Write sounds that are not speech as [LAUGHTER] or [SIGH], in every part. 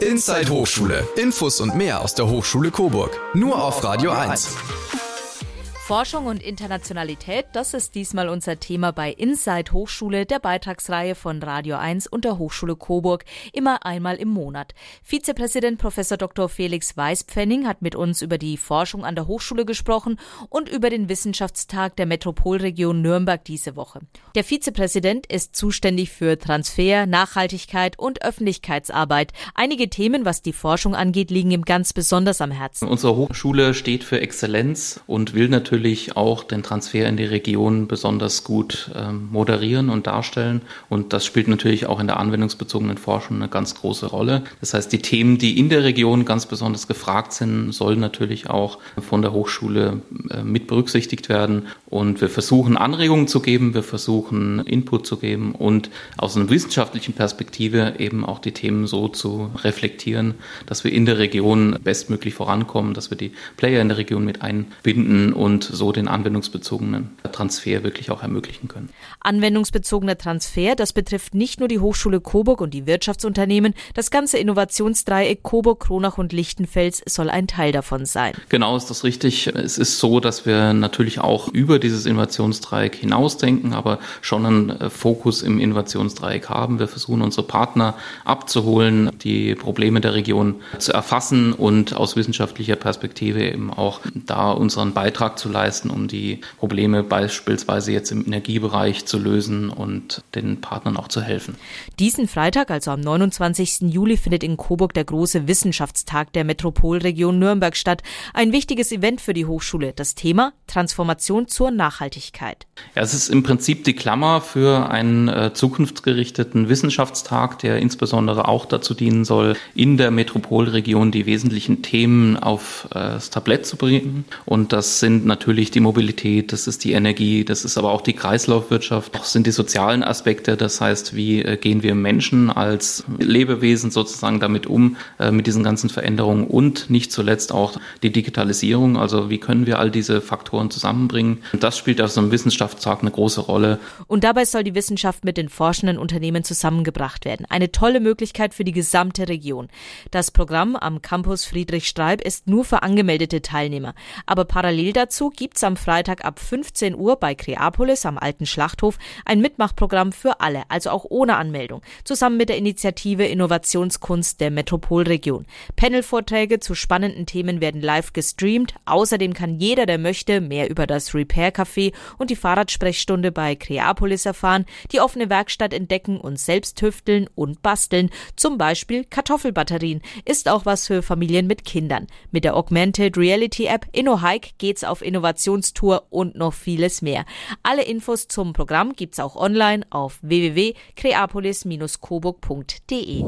Inside Hochschule. Infos und mehr aus der Hochschule Coburg. Nur auf Radio 1. Forschung und Internationalität, das ist diesmal unser Thema bei Inside Hochschule, der Beitragsreihe von Radio 1 und der Hochschule Coburg, immer einmal im Monat. Vizepräsident Prof. Dr. Felix Weißpfenning hat mit uns über die Forschung an der Hochschule gesprochen und über den Wissenschaftstag der Metropolregion Nürnberg diese Woche. Der Vizepräsident ist zuständig für Transfer, Nachhaltigkeit und Öffentlichkeitsarbeit. Einige Themen, was die Forschung angeht, liegen ihm ganz besonders am Herzen. Unsere Hochschule steht für Exzellenz und will natürlich natürlich auch den Transfer in die Region besonders gut ähm, moderieren und darstellen. Und das spielt natürlich auch in der anwendungsbezogenen Forschung eine ganz große Rolle. Das heißt, die Themen, die in der Region ganz besonders gefragt sind, sollen natürlich auch von der Hochschule äh, mit berücksichtigt werden. Und wir versuchen Anregungen zu geben, wir versuchen Input zu geben und aus einer wissenschaftlichen Perspektive eben auch die Themen so zu reflektieren, dass wir in der Region bestmöglich vorankommen, dass wir die Player in der Region mit einbinden und so den anwendungsbezogenen Transfer wirklich auch ermöglichen können. Anwendungsbezogener Transfer, das betrifft nicht nur die Hochschule Coburg und die Wirtschaftsunternehmen, das ganze Innovationsdreieck Coburg, Kronach und Lichtenfels soll ein Teil davon sein. Genau ist das richtig. Es ist so, dass wir natürlich auch über dieses Innovationsdreieck hinausdenken, aber schon einen äh, Fokus im Innovationsdreieck haben. Wir versuchen unsere Partner abzuholen, die Probleme der Region zu erfassen und aus wissenschaftlicher Perspektive eben auch da unseren Beitrag zu leisten, um die Probleme beispielsweise jetzt im Energiebereich zu lösen und den Partnern auch zu helfen. Diesen Freitag, also am 29. Juli, findet in Coburg der große Wissenschaftstag der Metropolregion Nürnberg statt. Ein wichtiges Event für die Hochschule. Das Thema Transformation zur Nachhaltigkeit. Ja, es ist im Prinzip die Klammer für einen äh, zukunftsgerichteten Wissenschaftstag, der insbesondere auch dazu dienen soll, in der Metropolregion die wesentlichen Themen aufs äh, Tablett zu bringen. Und das sind natürlich die Mobilität, das ist die Energie, das ist aber auch die Kreislaufwirtschaft, das sind die sozialen Aspekte, das heißt, wie äh, gehen wir Menschen als Lebewesen sozusagen damit um, äh, mit diesen ganzen Veränderungen und nicht zuletzt auch die Digitalisierung, also wie können wir all diese Faktoren zusammenbringen. Und das spielt auf so einem Wissenschaftstag eine große Rolle. Und dabei soll die Wissenschaft mit den forschenden Unternehmen zusammengebracht werden. Eine tolle Möglichkeit für die gesamte Region. Das Programm am Campus Friedrich Streib ist nur für angemeldete Teilnehmer. Aber parallel dazu gibt's am Freitag ab 15 Uhr bei Kreapolis am Alten Schlachthof ein Mitmachprogramm für alle, also auch ohne Anmeldung, zusammen mit der Initiative Innovationskunst der Metropolregion. Panelvorträge zu spannenden Themen werden live gestreamt. Außerdem kann jeder, der möchte, mehr über das Repair Café und die Fahrradsprechstunde bei Kreapolis erfahren, die offene Werkstatt entdecken und selbst tüfteln und basteln. Zum Beispiel Kartoffelbatterien ist auch was für Familien mit Kindern. Mit der Augmented Reality App InnoHike geht's auf Innovationstour und noch vieles mehr. Alle Infos zum Programm gibt's auch online auf www.creapolis-coburg.de.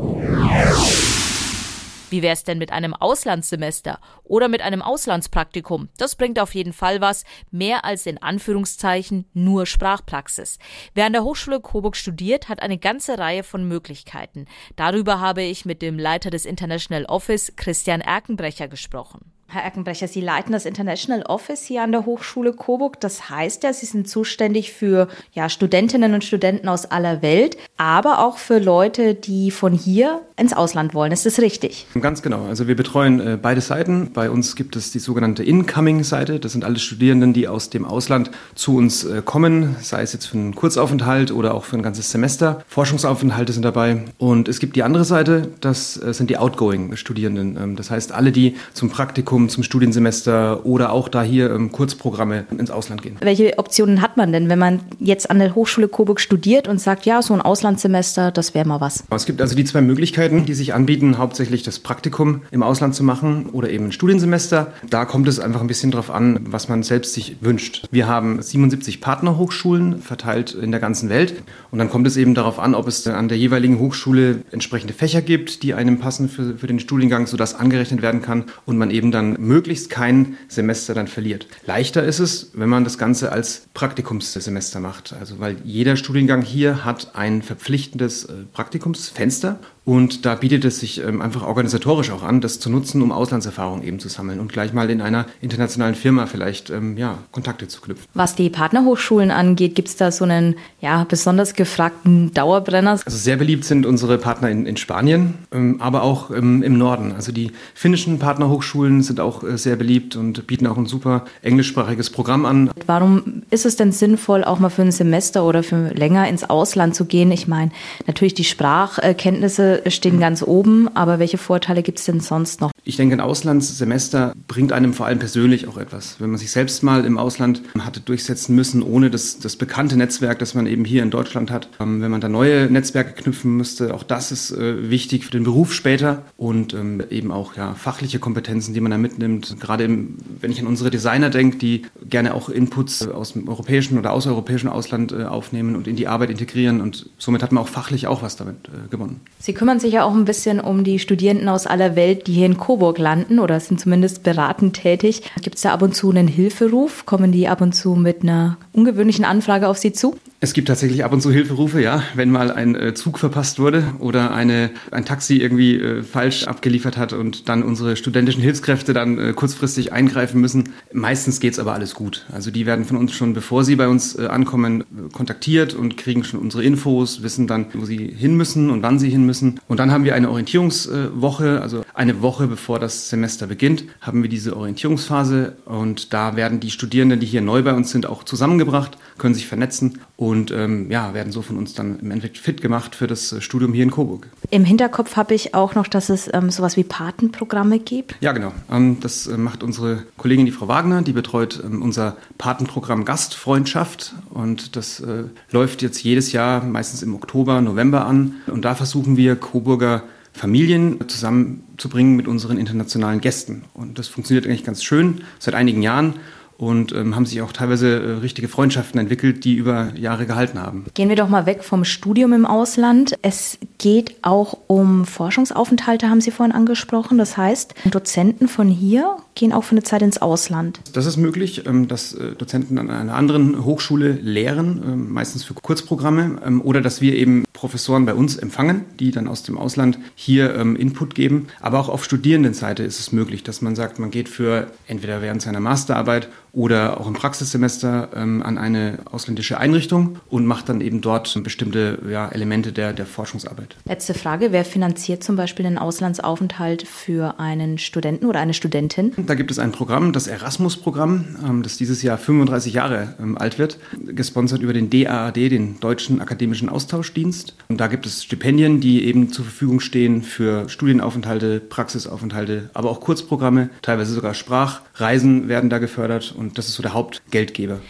Wie wäre es denn mit einem Auslandssemester oder mit einem Auslandspraktikum? Das bringt auf jeden Fall was, mehr als in Anführungszeichen nur Sprachpraxis. Wer an der Hochschule Coburg studiert, hat eine ganze Reihe von Möglichkeiten. Darüber habe ich mit dem Leiter des International Office, Christian Erkenbrecher, gesprochen. Herr Erkenbrecher, Sie leiten das International Office hier an der Hochschule Coburg. Das heißt ja, Sie sind zuständig für ja, Studentinnen und Studenten aus aller Welt, aber auch für Leute, die von hier ins Ausland wollen. Ist das richtig? Ganz genau. Also wir betreuen äh, beide Seiten. Bei uns gibt es die sogenannte Incoming-Seite. Das sind alle Studierenden, die aus dem Ausland zu uns äh, kommen, sei es jetzt für einen Kurzaufenthalt oder auch für ein ganzes Semester. Forschungsaufenthalte sind dabei. Und es gibt die andere Seite, das äh, sind die Outgoing-Studierenden. Ähm, das heißt, alle, die zum Praktikum Praktikum zum Studiensemester oder auch da hier ähm, Kurzprogramme ins Ausland gehen. Welche Optionen hat man denn, wenn man jetzt an der Hochschule Coburg studiert und sagt, ja, so ein Auslandssemester, das wäre mal was? Es gibt also die zwei Möglichkeiten, die sich anbieten, hauptsächlich das Praktikum im Ausland zu machen oder eben ein Studiensemester. Da kommt es einfach ein bisschen drauf an, was man selbst sich wünscht. Wir haben 77 Partnerhochschulen verteilt in der ganzen Welt und dann kommt es eben darauf an, ob es an der jeweiligen Hochschule entsprechende Fächer gibt, die einem passen für, für den Studiengang, sodass angerechnet werden kann und man eben dann möglichst kein Semester dann verliert. Leichter ist es, wenn man das Ganze als Praktikumssemester macht. Also weil jeder Studiengang hier hat ein verpflichtendes äh, Praktikumsfenster Und da bietet es sich ähm, einfach organisatorisch auch an, das zu nutzen, um Auslandserfahrung eben zu sammeln und gleich mal in einer internationalen Firma vielleicht ähm, ja, Kontakte zu knüpfen. Was die Partnerhochschulen angeht, gibt es da so einen ja, besonders gefragten Dauerbrenner? Also sehr beliebt sind unsere Partner in, in Spanien, ähm, aber auch im, im Norden. Also die finnischen Partnerhochschulen sind auch äh, sehr beliebt und bieten auch ein super englischsprachiges Programm an. Warum ist es denn sinnvoll, auch mal für ein Semester oder für länger ins Ausland zu gehen? Ich meine, natürlich die Sprachkenntnisse stehen ganz oben, aber welche Vorteile gibt es denn sonst noch? Ich denke, ein Auslandssemester bringt einem vor allem persönlich auch etwas. Wenn man sich selbst mal im Ausland hatte durchsetzen müssen, ohne das, das bekannte Netzwerk, das man eben hier in Deutschland hat, ähm, wenn man da neue Netzwerke knüpfen müsste, auch das ist äh, wichtig für den Beruf später und ähm, eben auch ja, fachliche Kompetenzen, die man da mitnimmt. Gerade im, wenn ich an unsere Designer denke, die gerne auch Inputs aus dem europäischen oder außereuropäischen Ausland äh, aufnehmen und in die Arbeit integrieren und somit hat man auch fachlich auch was damit äh, gewonnen. Sie kümmern sich ja auch ein bisschen um die Studierenden aus aller Welt, die hier in Coburg landen oder sind zumindest beratend tätig. Gibt es da ab und zu einen Hilferuf? Kommen die ab und zu mit einer ungewöhnlichen Anfrage auf Sie zu? Es gibt tatsächlich ab und zu Hilferufe, ja, wenn mal ein äh, Zug verpasst wurde oder eine, ein Taxi irgendwie äh, falsch abgeliefert hat und dann unsere studentischen Hilfskräfte dann äh, kurzfristig eingreifen müssen. Meistens geht's aber alles gut. Also die werden von uns schon, bevor sie bei uns ankommen, kontaktiert und kriegen schon unsere Infos, wissen dann, wo sie hin müssen und wann sie hin müssen. Und dann haben wir eine Orientierungswoche, also eine Woche bevor das Semester beginnt, haben wir diese Orientierungsphase und da werden die Studierenden, die hier neu bei uns sind, auch zusammengebracht, können sich vernetzen ähm, ja, werden so von uns dann im Endeffekt fit gemacht für das äh, Studium hier in Coburg. Im Hinterkopf habe ich auch noch, dass es ähm, sowas wie Patenprogramme gibt. Ja, genau. Ähm, das äh, macht unsere Kollegin, die Frau Wagner, die betreut ähm, unser Patenprogramm Gastfreundschaft und das äh, läuft jetzt jedes Jahr meistens im Oktober, November an und da versuchen wir Coburger Familien zusammenzubringen mit unseren internationalen Gästen. Und das funktioniert eigentlich ganz schön seit einigen Jahren und ähm, haben sich auch teilweise äh, richtige Freundschaften entwickelt, die über Jahre gehalten haben. Gehen wir doch mal weg vom Studium im Ausland. Es geht auch um Forschungsaufenthalte, haben Sie vorhin angesprochen. Das heißt, Dozenten von hier gehen auch für eine Zeit ins Ausland. Das ist möglich, ähm, dass äh, Dozenten an einer anderen Hochschule lehren, ähm, meistens für Kurzprogramme, ähm, oder dass wir eben Professoren bei uns empfangen, die dann aus dem Ausland hier Input geben. Aber auch auf Studierendenseite ist es möglich, dass man sagt, man geht für entweder während seiner Masterarbeit oder auch im Praxissemester an eine ausländische Einrichtung und macht dann eben dort bestimmte ja, Elemente der, der Forschungsarbeit. Letzte Frage, wer finanziert zum Beispiel den Auslandsaufenthalt für einen Studenten oder eine Studentin? Da gibt es ein Programm, das Erasmus-Programm, ähm, das dieses Jahr 35 Jahre ähm, alt wird, gesponsert über den DAAD, den Deutschen Akademischen Austauschdienst. Und da gibt es Stipendien, die eben zur Verfügung stehen für Studienaufenthalte, Praxisaufenthalte, aber auch Kurzprogramme, teilweise sogar Sprachreisen werden da gefördert und und das ist so der Hauptgeldgeber.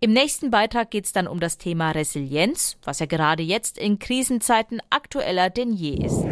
Im nächsten Beitrag geht es dann um das Thema Resilienz, was ja gerade jetzt in Krisenzeiten aktueller denn je ist.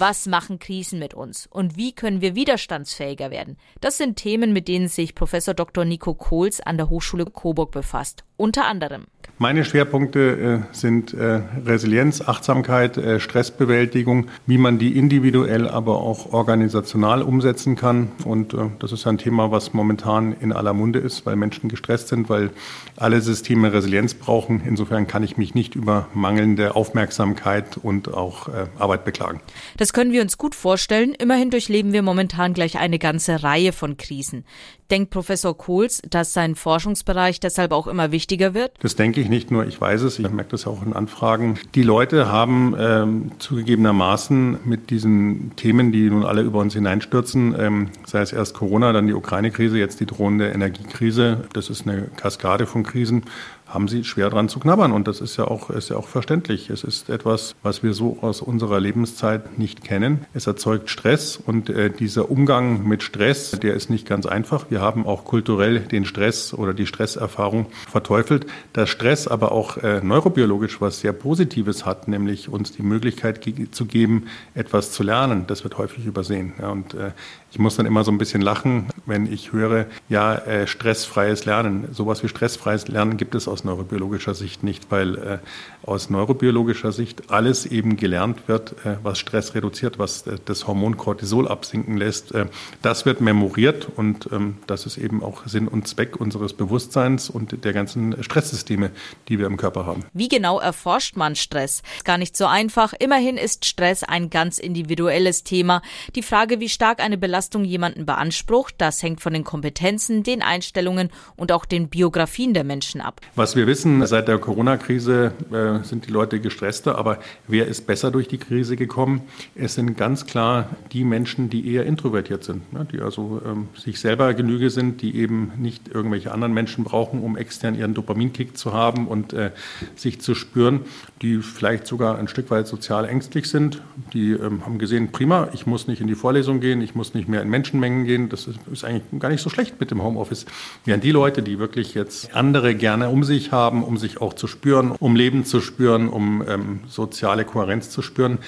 Was machen Krisen mit uns und wie können wir widerstandsfähiger werden? Das sind Themen, mit denen sich Professor Dr. Nico Kohls an der Hochschule Coburg befasst. Unter anderem. Meine Schwerpunkte äh, sind äh, Resilienz, Achtsamkeit, äh, Stressbewältigung, wie man die individuell, aber auch organisational umsetzen kann. Und das ist ein Thema, was momentan in aller Munde ist, weil Menschen gestresst sind, weil alle Systeme Resilienz brauchen. Insofern kann ich mich nicht über mangelnde Aufmerksamkeit und auch Arbeit beklagen. Das können wir uns gut vorstellen. Immerhin durchleben wir momentan gleich eine ganze Reihe von Krisen. Denkt Professor Kohls, dass sein Forschungsbereich deshalb auch immer wichtiger wird? Das denke ich nicht nur, ich weiß es, ich merke das auch in Anfragen. Die Leute haben ähm, zugegebenermaßen mit diesen Themen, die nun alle über uns hineinstürzen, ähm, sei es erst Corona, dann die Ukraine-Krise, jetzt die drohende Energiekrise, das ist eine Kaskade von Krisen, haben sie schwer dran zu knabbern. Und das ist ja auch, ist ja auch verständlich. Es ist etwas, was wir so aus unserer Lebenszeit nicht kennen. Es erzeugt Stress und äh, dieser Umgang mit Stress, der ist nicht ganz einfach. Wir haben auch kulturell den Stress oder die Stresserfahrung verteufelt. Dass Stress aber auch äh, neurobiologisch was sehr Positives hat, nämlich uns die Möglichkeit ge zu geben, etwas zu lernen, das wird häufig übersehen. Ja, und äh, ich muss dann immer so ein bisschen lachen, wenn ich höre, ja, äh, stressfreies Lernen. Sowas wie stressfreies Lernen gibt es aus aus neurobiologischer Sicht nicht, weil äh, aus neurobiologischer Sicht alles eben gelernt wird, äh, was Stress reduziert, was äh, das Hormon Cortisol absinken lässt. Äh, das wird memoriert und ähm, das ist eben auch Sinn und Zweck unseres Bewusstseins und der ganzen Stresssysteme, die wir im Körper haben. Wie genau erforscht man Stress? Gar nicht so einfach. Immerhin ist Stress ein ganz individuelles Thema. Die Frage, wie stark eine Belastung jemanden beansprucht, das hängt von den Kompetenzen, den Einstellungen und auch den Biografien der Menschen ab. Was wir wissen, seit der Corona-Krise äh, sind die Leute gestresster, aber wer ist besser durch die Krise gekommen? Es sind ganz klar die Menschen, die eher introvertiert sind, ne? die also ähm, sich selber Genüge sind, die eben nicht irgendwelche anderen Menschen brauchen, um extern ihren Dopaminkick zu haben und äh, sich zu spüren, die vielleicht sogar ein Stück weit sozial ängstlich sind, die ähm, haben gesehen, prima, ich muss nicht in die Vorlesung gehen, ich muss nicht mehr in Menschenmengen gehen, das ist, ist eigentlich gar nicht so schlecht mit dem Homeoffice. Während die Leute, die wirklich jetzt andere gerne um sich haben, um sich auch zu spüren, um Leben zu spüren, um ähm, soziale Kohärenz zu spüren,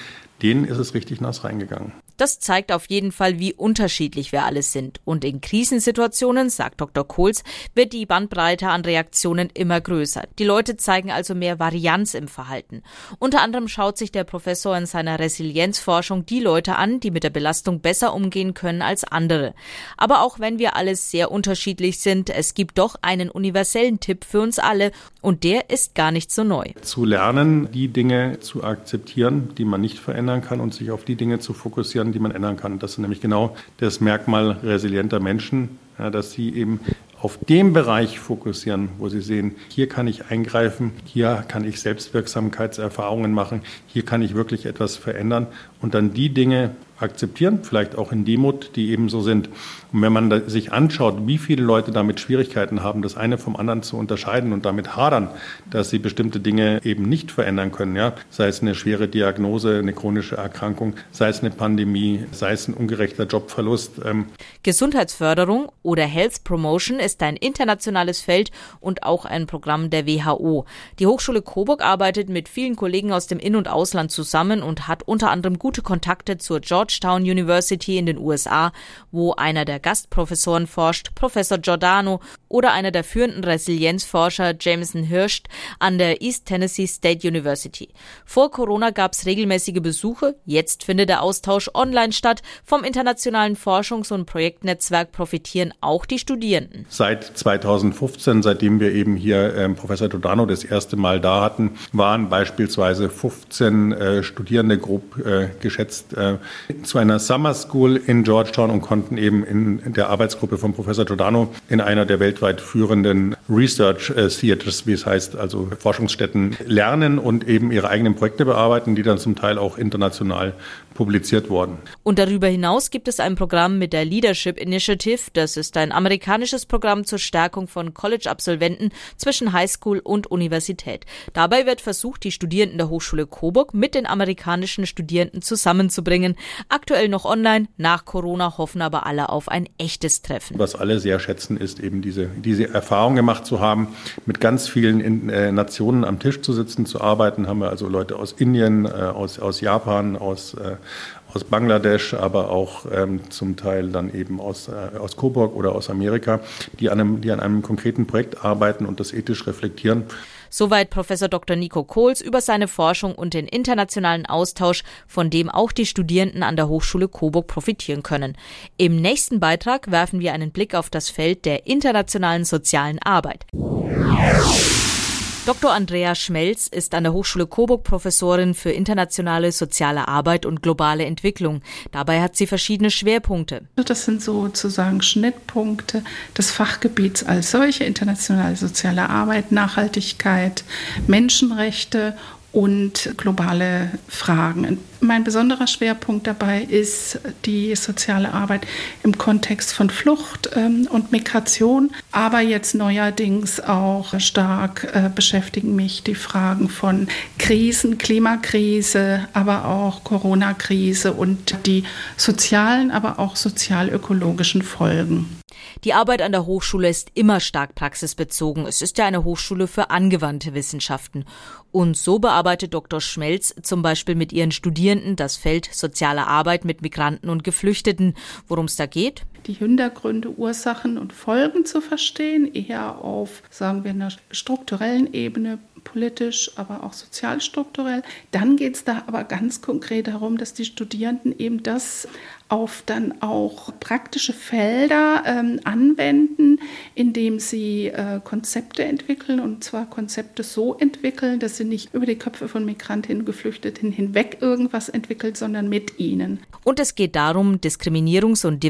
denen ist es richtig nass reingegangen. Das zeigt auf jeden Fall, wie unterschiedlich wir alle sind. Und in Krisensituationen, sagt Dr. Kohls, wird die Bandbreite an Reaktionen immer größer. Die Leute zeigen also mehr Varianz im Verhalten. Unter anderem schaut sich der Professor in seiner Resilienzforschung die Leute an, die mit der Belastung besser umgehen können als andere. Aber auch wenn wir alle sehr unterschiedlich sind, es gibt doch einen universellen Tipp für uns alle und der ist gar nicht so neu. Zu lernen, die Dinge zu akzeptieren, die man nicht verändern kann und sich auf die Dinge zu fokussieren, die man ändern kann. Das ist nämlich genau das Merkmal resilienter Menschen, ja, dass sie eben auf dem Bereich fokussieren, wo sie sehen, hier kann ich eingreifen, hier kann ich Selbstwirksamkeitserfahrungen machen, hier kann ich wirklich etwas verändern und dann die Dinge akzeptieren, vielleicht auch in Demut, die eben so sind. Und wenn man sich anschaut, wie viele Leute damit Schwierigkeiten haben, das eine vom anderen zu unterscheiden und damit hadern, dass sie bestimmte Dinge eben nicht verändern können, ja, sei es eine schwere Diagnose, eine chronische Erkrankung, sei es eine Pandemie, sei es ein ungerechter Jobverlust. Ähm. Gesundheitsförderung oder Health Promotion ist ein internationales Feld und auch ein Programm der WHO. Die Hochschule Coburg arbeitet mit vielen Kollegen aus dem In- und Ausland zusammen und hat unter anderem gute Kontakte zur Georgetown University in den USA, wo einer der Gastprofessoren forscht, Professor Giordano, oder einer der führenden Resilienzforscher, Jameson Hirscht, an der East Tennessee State University. Vor Corona gab es regelmäßige Besuche, jetzt findet der Austausch online statt. Vom internationalen Forschungs- und Projektnetzwerk profitieren auch die Studierenden. Seit 2015, seitdem wir eben hier äh, Professor Giordano das erste Mal da hatten, waren beispielsweise 15 äh, Studierende grob äh, geschätzt äh, zu einer Summer School in Georgetown und konnten eben in der Arbeitsgruppe von Professor Giordano in einer der weltweit führenden Research äh, Theaters, wie es heißt, also Forschungsstätten lernen und eben ihre eigenen Projekte bearbeiten, die dann zum Teil auch international publiziert wurden. Und darüber hinaus gibt es ein Programm mit der Leadership Initiative. Das ist ein amerikanisches Programm zur Stärkung von College-Absolventen zwischen Highschool und Universität. Dabei wird versucht, die Studierenden der Hochschule Coburg mit den amerikanischen Studierenden zusammenzubringen. Aktuell noch online, nach Corona hoffen aber alle auf ein echtes Treffen. Was alle sehr schätzen, ist eben diese, diese Erfahrung gemacht zu haben, mit ganz vielen in, äh, Nationen am Tisch zu sitzen, zu arbeiten. Haben wir also Leute aus Indien, äh, aus, aus Japan, aus, äh, aus Bangladesch, aber auch ähm, zum Teil dann eben aus, äh, aus Coburg oder aus Amerika, die an, einem, die an einem konkreten Projekt arbeiten und das ethisch reflektieren. Soweit Professor Dr. Nico Kohls über seine Forschung und den internationalen Austausch, von dem auch die Studierenden an der Hochschule Coburg profitieren können. Im nächsten Beitrag werfen wir einen Blick auf das Feld der internationalen sozialen Arbeit. Dr. Andrea Schmelz ist an der Hochschule Coburg Professorin für internationale soziale Arbeit und globale Entwicklung. Dabei hat sie verschiedene Schwerpunkte. Das sind sozusagen Schnittpunkte des Fachgebiets als solche, internationale soziale Arbeit, Nachhaltigkeit, Menschenrechte und globale Fragen. Mein besonderer Schwerpunkt dabei ist die soziale Arbeit im Kontext von Flucht ähm, und Migration, aber jetzt neuerdings auch stark äh, beschäftigen mich die Fragen von Krisen, Klimakrise, aber auch Corona-Krise und die sozialen, aber auch sozialökologischen Folgen. Die Arbeit an der Hochschule ist immer stark praxisbezogen. Es ist ja eine Hochschule für angewandte Wissenschaften. Und so bearbeitet Dr. Schmelz zum Beispiel mit ihren Studierenden das Feld soziale Arbeit mit Migranten und Geflüchteten. Worum es da geht? Die Hintergründe, Ursachen und Folgen zu verstehen, eher auf, sagen wir, einer strukturellen Ebene, politisch, aber auch sozialstrukturell. Dann geht es da aber ganz konkret darum, dass die Studierenden eben das auf dann auch praktische Felder ähm, anwenden, indem sie äh, Konzepte entwickeln und zwar Konzepte so entwickeln, dass sie nicht über die Köpfe von Migrantinnen und Geflüchteten hinweg irgendwas entwickelt, sondern mit ihnen. Und es geht darum, diskriminierungs- und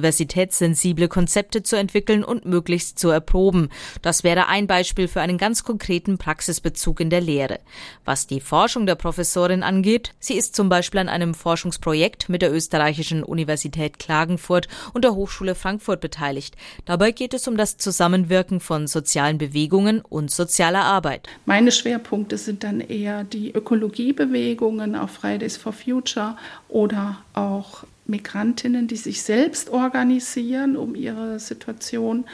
diversitätssensible Konzepte zu entwickeln und möglichst zu erproben. Das wäre ein Beispiel für einen ganz konkreten Praxisbezug in der Lehre. Was die Forschung der Professorin angeht, sie ist zum Beispiel an einem Forschungsprojekt mit der österreichischen Universität Klagenfurt und der Hochschule Frankfurt beteiligt. Dabei geht es um das Zusammenwirken von sozialen Bewegungen und sozialer Arbeit. Meine Schwerpunkte sind dann eher die Ökologiebewegungen auf Fridays for Future oder auch Migrantinnen, die sich selbst organisieren, um ihre Situation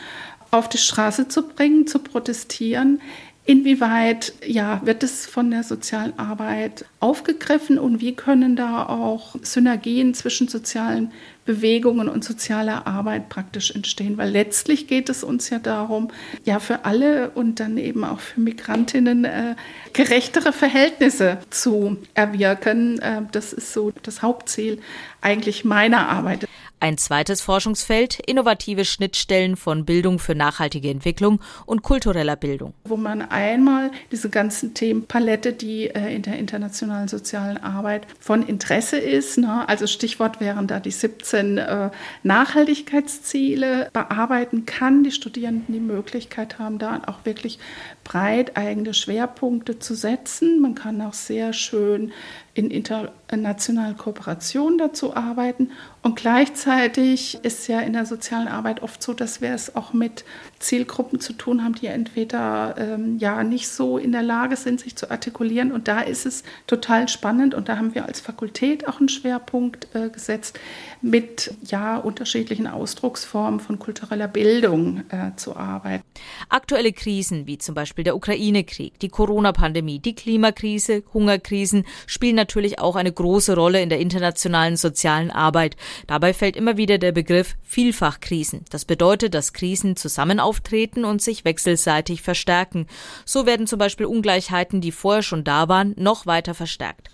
auf die Straße zu bringen, zu protestieren. Inwieweit ja, wird es von der sozialen Arbeit aufgegriffen und wie können da auch Synergien zwischen sozialen Bewegungen und sozialer Arbeit praktisch entstehen? Weil letztlich geht es uns ja darum, ja für alle und dann eben auch für Migrantinnen äh, gerechtere Verhältnisse zu erwirken. Äh, das ist so das Hauptziel eigentlich meiner Arbeit. Ein zweites Forschungsfeld, innovative Schnittstellen von Bildung für nachhaltige Entwicklung und kultureller Bildung. Wo man einmal diese ganzen Themenpalette, die äh, in der internationalen sozialen Arbeit von Interesse ist, ne? also Stichwort wären da die 17 äh, Nachhaltigkeitsziele, bearbeiten kann, die Studierenden die Möglichkeit haben, da auch wirklich breit eigene Schwerpunkte zu setzen. Man kann auch sehr schön in internationaler Kooperation dazu arbeiten. Und gleichzeitig ist ja in der sozialen Arbeit oft so, dass wir es auch mit Zielgruppen zu tun haben, die entweder ähm, ja nicht so in der Lage sind, sich zu artikulieren. Und da ist es total spannend. Und da haben wir als Fakultät auch einen Schwerpunkt äh, gesetzt, mit ja unterschiedlichen Ausdrucksformen von kultureller Bildung äh, zu arbeiten. Aktuelle Krisen wie zum Beispiel der Ukraine-Krieg, die Corona-Pandemie, die Klimakrise, Hungerkrisen spielen natürlich auch eine große Rolle in der internationalen sozialen Arbeit. Dabei fällt immer wieder der Begriff Vielfachkrisen. Das bedeutet, dass Krisen zusammen auftreten und sich wechselseitig verstärken. So werden zum Beispiel Ungleichheiten, die vorher schon da waren, noch weiter verstärkt.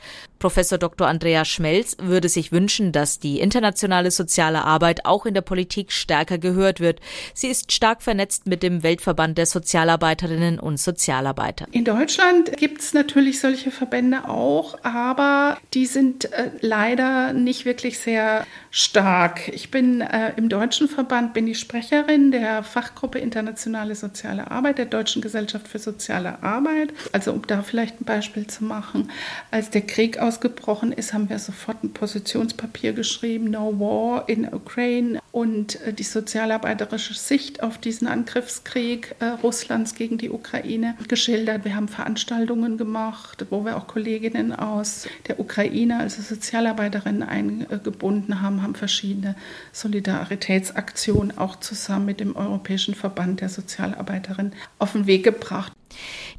Professor Dr. Andrea Schmelz würde sich wünschen, dass die internationale soziale Arbeit auch in der Politik stärker gehört wird. Sie ist stark vernetzt mit dem Weltverband der Sozialarbeiterinnen und Sozialarbeiter. In Deutschland gibt es natürlich solche Verbände auch, aber die sind äh, leider nicht wirklich sehr stark. Ich bin äh, im deutschen Verband bin ich Sprecherin der Fachgruppe Internationale Soziale Arbeit der Deutschen Gesellschaft für Soziale Arbeit. Also um da vielleicht ein Beispiel zu machen, als der Krieg ausgebrochen ist, haben wir sofort ein Positionspapier geschrieben, No War in Ukraine und äh, die sozialarbeiterische Sicht auf diesen Angriffskrieg äh, Russlands gegen die Ukraine geschildert. Wir haben Veranstaltungen gemacht, wo wir auch Kolleginnen aus der Ukraine, also Sozialarbeiterinnen eingebunden haben, haben verschiedene Solidaritätsaktionen auch zusammen mit dem Europäischen Verband der Sozialarbeiterinnen auf den Weg gebracht.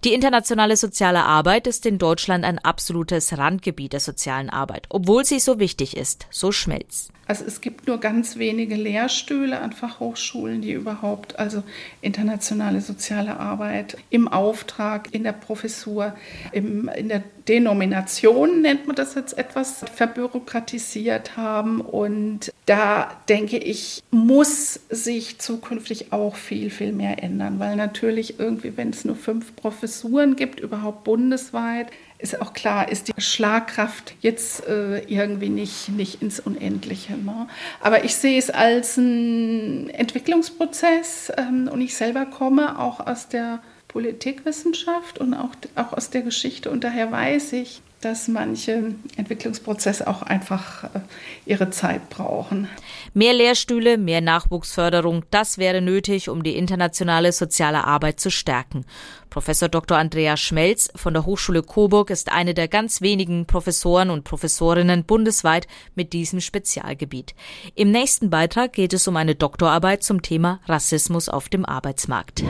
Die internationale soziale Arbeit ist in Deutschland ein absolutes Randgebiet der sozialen Arbeit, obwohl sie so wichtig ist, so Schmelz. Also es gibt nur ganz wenige Lehrstühle an Fachhochschulen, die überhaupt also internationale soziale Arbeit im Auftrag, in der Professur, im, in der Denomination nennt man das jetzt etwas verbürokratisiert haben. Und da denke ich, muss sich zukünftig auch viel, viel mehr ändern, weil natürlich irgendwie, wenn es nur fünf Professuren gibt, überhaupt bundesweit, ist auch klar, ist die Schlagkraft jetzt äh, irgendwie nicht, nicht ins Unendliche. Ne? Aber ich sehe es als einen Entwicklungsprozess ähm, und ich selber komme auch aus der Politikwissenschaft und auch, auch aus der Geschichte und daher weiß ich, dass manche Entwicklungsprozesse auch einfach äh, ihre Zeit brauchen. Mehr Lehrstühle, mehr Nachwuchsförderung, das wäre nötig, um die internationale soziale Arbeit zu stärken. Professor Dr. Andreas Schmelz von der Hochschule Coburg ist eine der ganz wenigen Professoren und Professorinnen bundesweit mit diesem Spezialgebiet. Im nächsten Beitrag geht es um eine Doktorarbeit zum Thema Rassismus auf dem Arbeitsmarkt.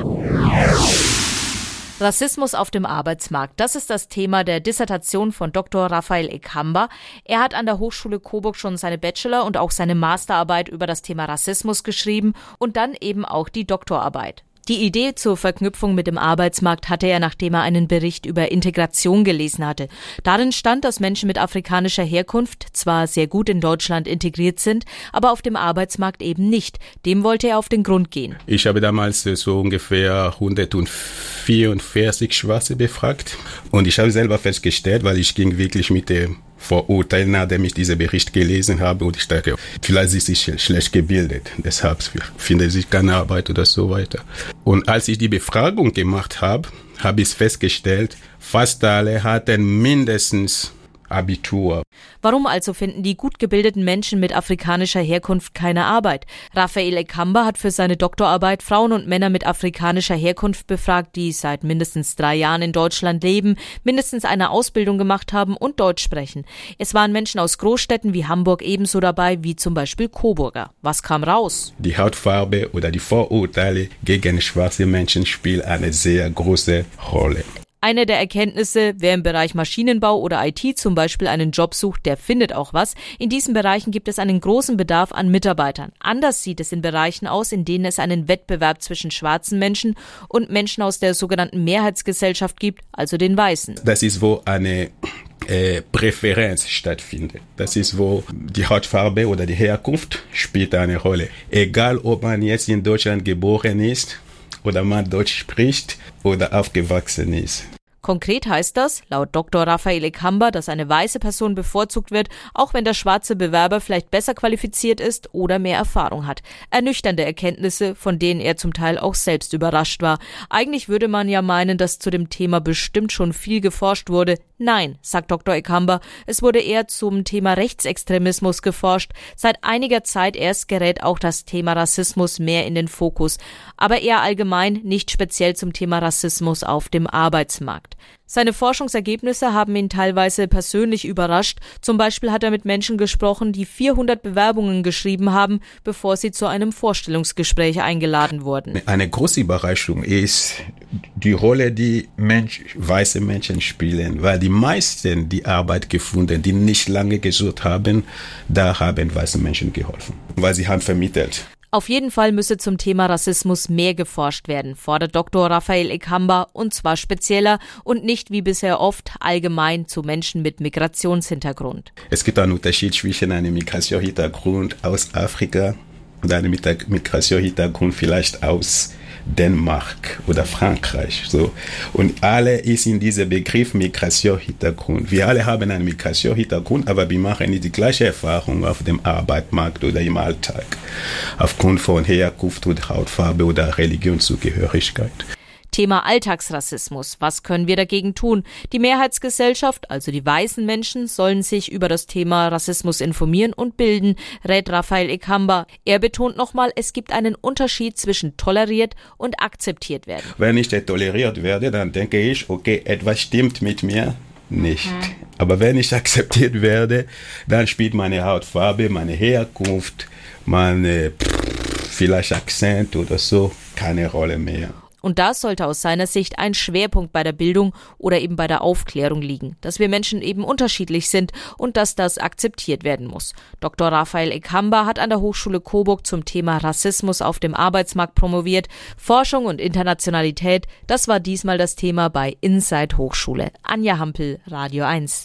Rassismus auf dem Arbeitsmarkt. Das ist das Thema der Dissertation von Dr. Raphael Ekamba. Er hat an der Hochschule Coburg schon seine Bachelor- und auch seine Masterarbeit über das Thema Rassismus geschrieben und dann eben auch die Doktorarbeit. Die Idee zur Verknüpfung mit dem Arbeitsmarkt hatte er, nachdem er einen Bericht über Integration gelesen hatte. Darin stand, dass Menschen mit afrikanischer Herkunft zwar sehr gut in Deutschland integriert sind, aber auf dem Arbeitsmarkt eben nicht. Dem wollte er auf den Grund gehen. Ich habe damals so ungefähr 144 Schwarze befragt und ich habe selber festgestellt, weil ich ging wirklich mit dem Vorurteil, nachdem ich diesen Bericht gelesen habe und ich dachte, vielleicht ist sie schlecht gebildet, deshalb findet sie keine Arbeit oder so weiter. Und als ich die Befragung gemacht habe, habe ich festgestellt, fast alle hatten mindestens Abitur. Warum also finden die gut gebildeten Menschen mit afrikanischer Herkunft keine Arbeit? Raphael Ekamba hat für seine Doktorarbeit Frauen und Männer mit afrikanischer Herkunft befragt, die seit mindestens drei Jahren in Deutschland leben, mindestens eine Ausbildung gemacht haben und Deutsch sprechen. Es waren Menschen aus Großstädten wie Hamburg ebenso dabei wie zum Beispiel Coburger. Was kam raus? Die Hautfarbe oder die Vorurteile gegen schwarze Menschen spielen eine sehr große Rolle. Eine der Erkenntnisse, wer im Bereich Maschinenbau oder IT zum Beispiel einen Job sucht, der findet auch was. In diesen Bereichen gibt es einen großen Bedarf an Mitarbeitern. Anders sieht es in Bereichen aus, in denen es einen Wettbewerb zwischen schwarzen Menschen und Menschen aus der sogenannten Mehrheitsgesellschaft gibt, also den Weißen. Das ist, wo eine äh, Präferenz stattfindet. Das ist, wo die Hautfarbe oder die Herkunft spielt eine Rolle. Egal, ob man jetzt in Deutschland geboren ist oder man Deutsch spricht oder aufgewachsen ist. Konkret heißt das, laut Dr. Raphael Kamba, dass eine weiße Person bevorzugt wird, auch wenn der schwarze Bewerber vielleicht besser qualifiziert ist oder mehr Erfahrung hat. Ernüchternde Erkenntnisse, von denen er zum Teil auch selbst überrascht war. Eigentlich würde man ja meinen, dass zu dem Thema bestimmt schon viel geforscht wurde. Nein, sagt Dr. Ekamba, es wurde eher zum Thema Rechtsextremismus geforscht. Seit einiger Zeit erst gerät auch das Thema Rassismus mehr in den Fokus, aber eher allgemein, nicht speziell zum Thema Rassismus auf dem Arbeitsmarkt. Seine Forschungsergebnisse haben ihn teilweise persönlich überrascht. Zum Beispiel hat er mit Menschen gesprochen, die 400 Bewerbungen geschrieben haben, bevor sie zu einem Vorstellungsgespräch eingeladen wurden. Eine große Überraschung ist die Rolle, die Mensch, weiße Menschen spielen, weil die meisten die Arbeit gefunden, die nicht lange gesucht haben, da haben weiße Menschen geholfen, weil sie haben vermittelt. Auf jeden Fall müsse zum Thema Rassismus mehr geforscht werden, fordert Dr. Raphael Ekamba, und zwar spezieller und nicht wie bisher oft allgemein zu Menschen mit Migrationshintergrund. Es gibt einen Unterschied zwischen einem Migrationshintergrund aus Afrika und einem Migrationshintergrund vielleicht aus Dänemark oder Frankreich. So. Und alle ist in diesem Begriff Migration-Hintergrund. Wir alle haben einen Migration-Hintergrund, aber wir machen nicht die gleiche Erfahrung auf dem Arbeitsmarkt oder im Alltag. Aufgrund von Herkunft oder Hautfarbe oder Religionszugehörigkeit. Thema Alltagsrassismus. Was können wir dagegen tun? Die Mehrheitsgesellschaft, also die weißen Menschen, sollen sich über das Thema Rassismus informieren und bilden, rät Raphael Ekamba. Er betont nochmal, es gibt einen Unterschied zwischen toleriert und akzeptiert werden. Wenn ich toleriert werde, dann denke ich, okay, etwas stimmt mit mir nicht. Mhm. Aber wenn ich [LAUGHS] akzeptiert werde, dann spielt meine Hautfarbe, meine Herkunft, meine vielleicht Akzent oder so keine Rolle mehr. Und das sollte aus seiner Sicht ein Schwerpunkt bei der Bildung oder eben bei der Aufklärung liegen, dass wir Menschen eben unterschiedlich sind und dass das akzeptiert werden muss. Dr. Raphael Ekamba hat an der Hochschule Coburg zum Thema Rassismus auf dem Arbeitsmarkt promoviert. Forschung und Internationalität, das war diesmal das Thema bei Inside Hochschule. Anja Hampel, Radio 1.